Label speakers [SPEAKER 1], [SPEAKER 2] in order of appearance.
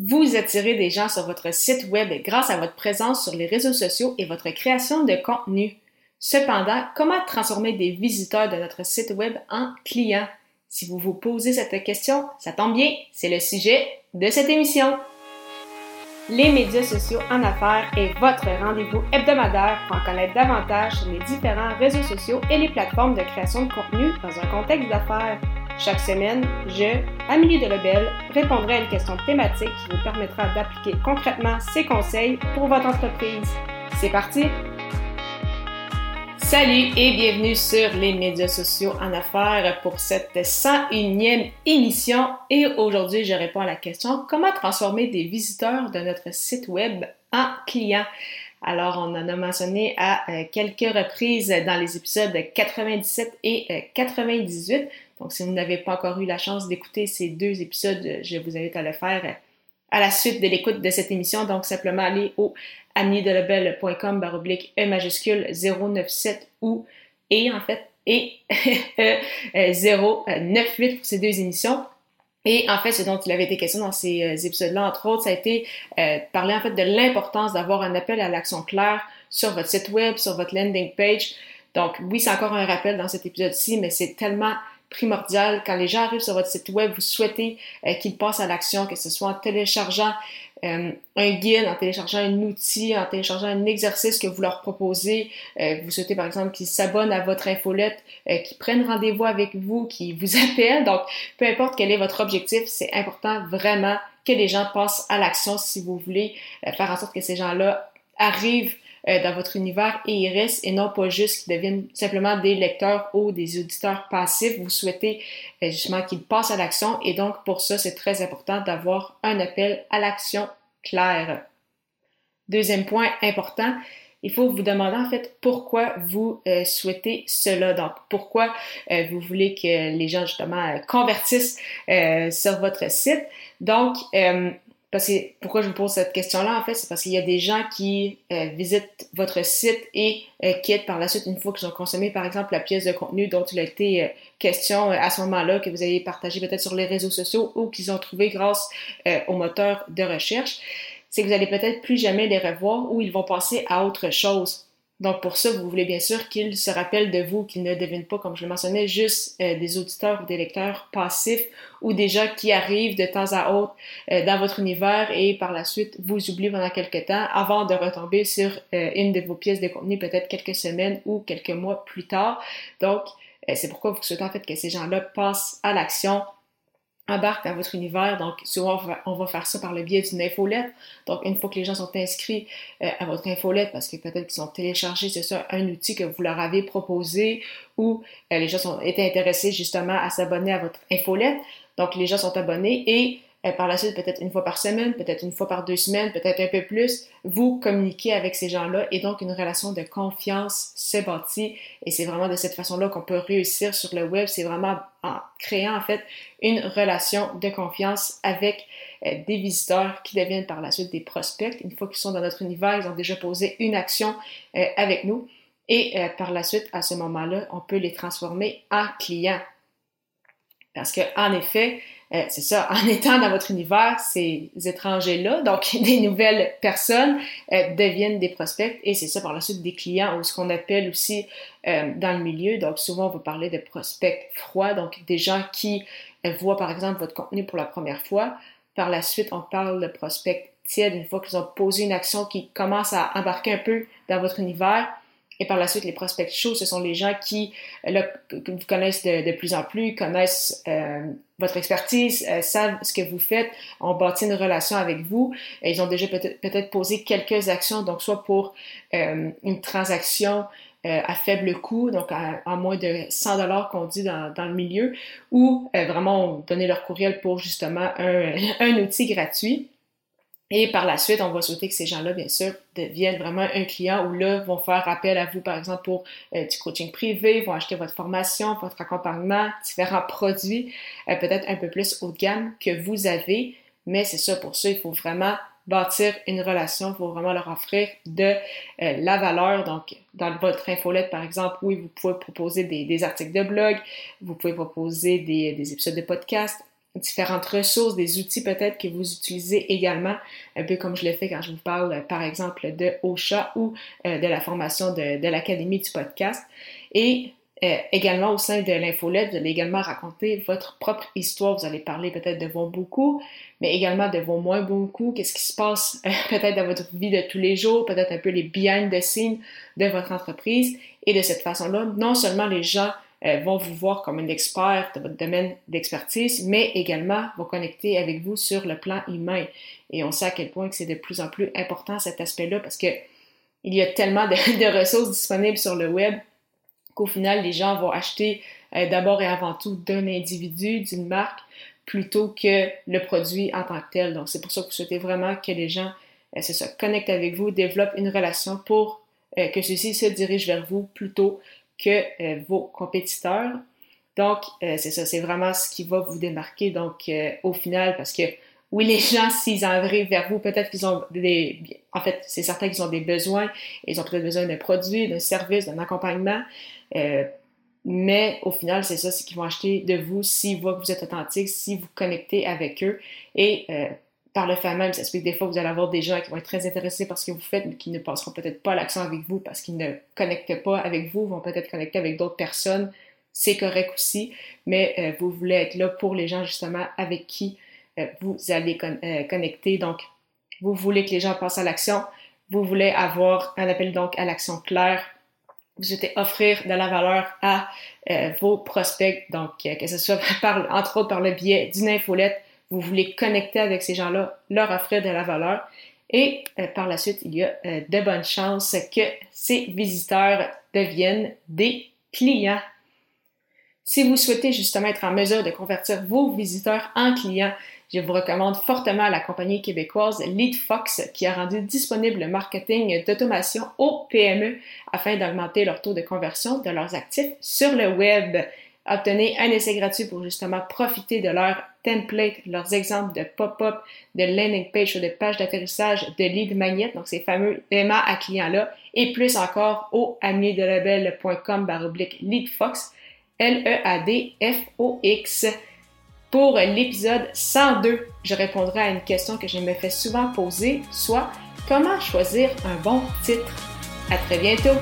[SPEAKER 1] Vous attirez des gens sur votre site web grâce à votre présence sur les réseaux sociaux et votre création de contenu. Cependant, comment transformer des visiteurs de notre site web en clients? Si vous vous posez cette question, ça tombe bien, c'est le sujet de cette émission. Les médias sociaux en affaires est votre rendez-vous hebdomadaire pour en connaître davantage sur les différents réseaux sociaux et les plateformes de création de contenu dans un contexte d'affaires. Chaque semaine, je, Amélie Delebel, répondrai à une question thématique qui vous permettra d'appliquer concrètement ces conseils pour votre entreprise. C'est parti! Salut et bienvenue sur les médias sociaux en affaires pour cette 101e émission. Et aujourd'hui, je réponds à la question comment transformer des visiteurs de notre site web en clients? Alors, on en a mentionné à euh, quelques reprises dans les épisodes 97 et 98. Euh, donc, si vous n'avez pas encore eu la chance d'écouter ces deux épisodes, je vous invite à le faire à la suite de l'écoute de cette émission. Donc, simplement aller au amiedelebel.com baroblique E majuscule 097 ou et en fait et 098 pour ces deux émissions. Et en fait, ce dont il avait été question dans ces euh, épisodes-là, entre autres, ça a été euh, parler en fait de l'importance d'avoir un appel à l'action claire sur votre site web, sur votre landing page. Donc oui, c'est encore un rappel dans cet épisode-ci, mais c'est tellement primordial. Quand les gens arrivent sur votre site web, vous souhaitez euh, qu'ils passent à l'action, que ce soit en téléchargeant euh, un guide, en téléchargeant un outil, en téléchargeant un exercice que vous leur proposez. Euh, vous souhaitez par exemple qu'ils s'abonnent à votre infolette, qu'ils prennent rendez-vous avec vous, qu'ils vous appellent. Donc, peu importe quel est votre objectif, c'est important vraiment que les gens passent à l'action si vous voulez faire en sorte que ces gens-là arrivent euh, dans votre univers et ils restent et non pas juste qu'ils deviennent simplement des lecteurs ou des auditeurs passifs. Vous souhaitez euh, justement qu'ils passent à l'action et donc pour ça, c'est très important d'avoir un appel à l'action clair. Deuxième point important, il faut vous demander en fait pourquoi vous euh, souhaitez cela. Donc, pourquoi vous voulez que les gens justement convertissent sur votre site. Donc, parce pourquoi je vous pose cette question-là, en fait, c'est parce qu'il y a des gens qui euh, visitent votre site et euh, quittent par la suite une fois qu'ils ont consommé, par exemple, la pièce de contenu dont il a été euh, question à ce moment-là, que vous avez partagé peut-être sur les réseaux sociaux ou qu'ils ont trouvé grâce au moteur de recherche. C'est que vous allez peut-être plus jamais les revoir ou ils vont passer à autre chose. Donc pour ça, vous voulez bien sûr qu'ils se rappellent de vous, qu'ils ne deviennent pas, comme je le mentionnais, juste euh, des auditeurs ou des lecteurs passifs ou des gens qui arrivent de temps à autre euh, dans votre univers et par la suite vous oublient pendant quelques temps avant de retomber sur euh, une de vos pièces de contenu peut-être quelques semaines ou quelques mois plus tard. Donc c'est pourquoi vous souhaitez en fait que ces gens-là passent à l'action embarque dans votre univers. Donc, souvent, on va, faire ça par le biais d'une infolette. Donc, une fois que les gens sont inscrits euh, à votre infolette, parce que peut-être qu'ils sont téléchargés, c'est ça, un outil que vous leur avez proposé ou euh, les gens sont été intéressés justement à s'abonner à votre infolette. Donc, les gens sont abonnés et euh, par la suite, peut-être une fois par semaine, peut-être une fois par deux semaines, peut-être un peu plus, vous communiquez avec ces gens-là et donc une relation de confiance se bâtit. Et c'est vraiment de cette façon-là qu'on peut réussir sur le web. C'est vraiment en créant en fait une relation de confiance avec euh, des visiteurs qui deviennent par la suite des prospects. Une fois qu'ils sont dans notre univers, ils ont déjà posé une action euh, avec nous. Et par la suite, à ce moment-là, on peut les transformer en clients. Parce que, en effet, euh, c'est ça, en étant dans votre univers, ces étrangers-là, donc des nouvelles personnes, euh, deviennent des prospects et c'est ça par la suite des clients ou ce qu'on appelle aussi euh, dans le milieu. Donc souvent, on va parler de prospects froids, donc des gens qui voient par exemple votre contenu pour la première fois. Par la suite, on parle de prospects tièdes une fois qu'ils ont posé une action qui commence à embarquer un peu dans votre univers et par la suite, les prospects chauds, ce sont les gens qui là, vous connaissent de, plus en plus, connaissent euh, votre expertise, euh, savent ce que vous faites, ont bâti une relation avec vous. Ils ont déjà peut-être peut posé quelques actions, donc soit pour euh, une transaction à faible coût, donc à, moins de 100 dollars qu'on dit dans, le milieu, ou vraiment donner leur courriel pour justement un outil gratuit. Et par la suite, on va souhaiter que ces gens-là, bien sûr, deviennent vraiment un client ou là, vont faire appel à vous, par exemple, pour euh, du coaching privé, vont acheter votre formation, votre accompagnement, différents produits, euh, peut-être un peu plus haut de gamme que vous avez. Mais c'est ça, pour ça, il faut vraiment bâtir une relation, il faut vraiment leur offrir de euh, la valeur. Donc, dans votre infolette, par exemple, oui, vous pouvez proposer des, articles de blog, vous pouvez proposer des épisodes de podcast, différentes ressources, des outils peut-être que vous utilisez également, un peu comme je le fais quand je vous parle, par exemple, de OSHA ou de la formation de, de l'Académie du podcast. Et euh, également, au sein de l'infolette, vous allez également raconter votre propre histoire. Vous allez parler peut-être de vos beaucoup, mais également de vos moins beaucoup. Qu'est-ce qui se passe euh, peut-être dans votre vie de tous les jours, peut-être un peu les behind the scenes de votre entreprise. Et de cette façon-là, non seulement les gens euh, vont vous voir comme un expert de votre domaine d'expertise, mais également vont connecter avec vous sur le plan humain. Et on sait à quel point que c'est de plus en plus important cet aspect-là parce que il y a tellement de, ressources disponibles sur le web qu'au final, les gens vont acheter euh, d'abord et avant tout d'un individu, d'une marque, plutôt que le produit en tant que tel. Donc, c'est pour ça que vous souhaitez vraiment que les gens, euh, se connectent avec vous, développent une relation pour euh, que ceux-ci se dirigent vers vous plutôt que vos compétiteurs. Donc, c'est ça, c'est vraiment ce qui va vous démarquer. Donc, au final, parce que oui, les gens, s'ils arrivent vers vous, peut-être qu'ils ont des... En fait, c'est certain qu'ils ont des besoins. Ils ont peut-être besoin d'un produit, d'un service, d'un accompagnement. Euh, mais au final, c'est ça, c'est qu'ils vont acheter de vous s'ils voient que vous êtes authentique, si vous connectez avec eux. Et euh, par le fait même, ça explique que des fois, vous allez avoir des gens qui vont être très intéressés par ce que vous faites, mais qui ne passeront peut-être pas l'accent avec vous parce qu'ils ne connectent pas avec vous, vont peut-être connecter avec d'autres personnes. C'est correct aussi, mais euh, vous voulez être là pour les gens justement avec qui euh, vous allez euh, connecter. Donc, vous voulez que les gens passent à l'action. Vous voulez avoir un appel donc à l'action claire. Vous souhaitez offrir de la valeur à vos prospects. Donc, que ce soit par, entre autres par le biais d'une infolette, vous voulez connecter avec ces gens-là, leur offrir de la valeur. Et par la suite, il y a de bonnes chances que ces visiteurs deviennent des clients. Si vous souhaitez justement être en mesure de convertir vos visiteurs en clients, je vous recommande fortement la compagnie québécoise LeadFox qui a rendu disponible le marketing d'automation aux PME afin d'augmenter leur taux de conversion de leurs actifs sur le web. Obtenez un essai gratuit pour justement profiter de leurs templates, leurs exemples de pop-up, de landing page ou de page d'atterrissage de lead magnet, donc ces fameux paiements à clients-là, et plus encore au amiedelabel.com baroblique leadfox, L-E-A-D-F-O-X. Pour l'épisode 102, je répondrai à une question que je me fais souvent poser, soit comment choisir un bon titre. À très bientôt!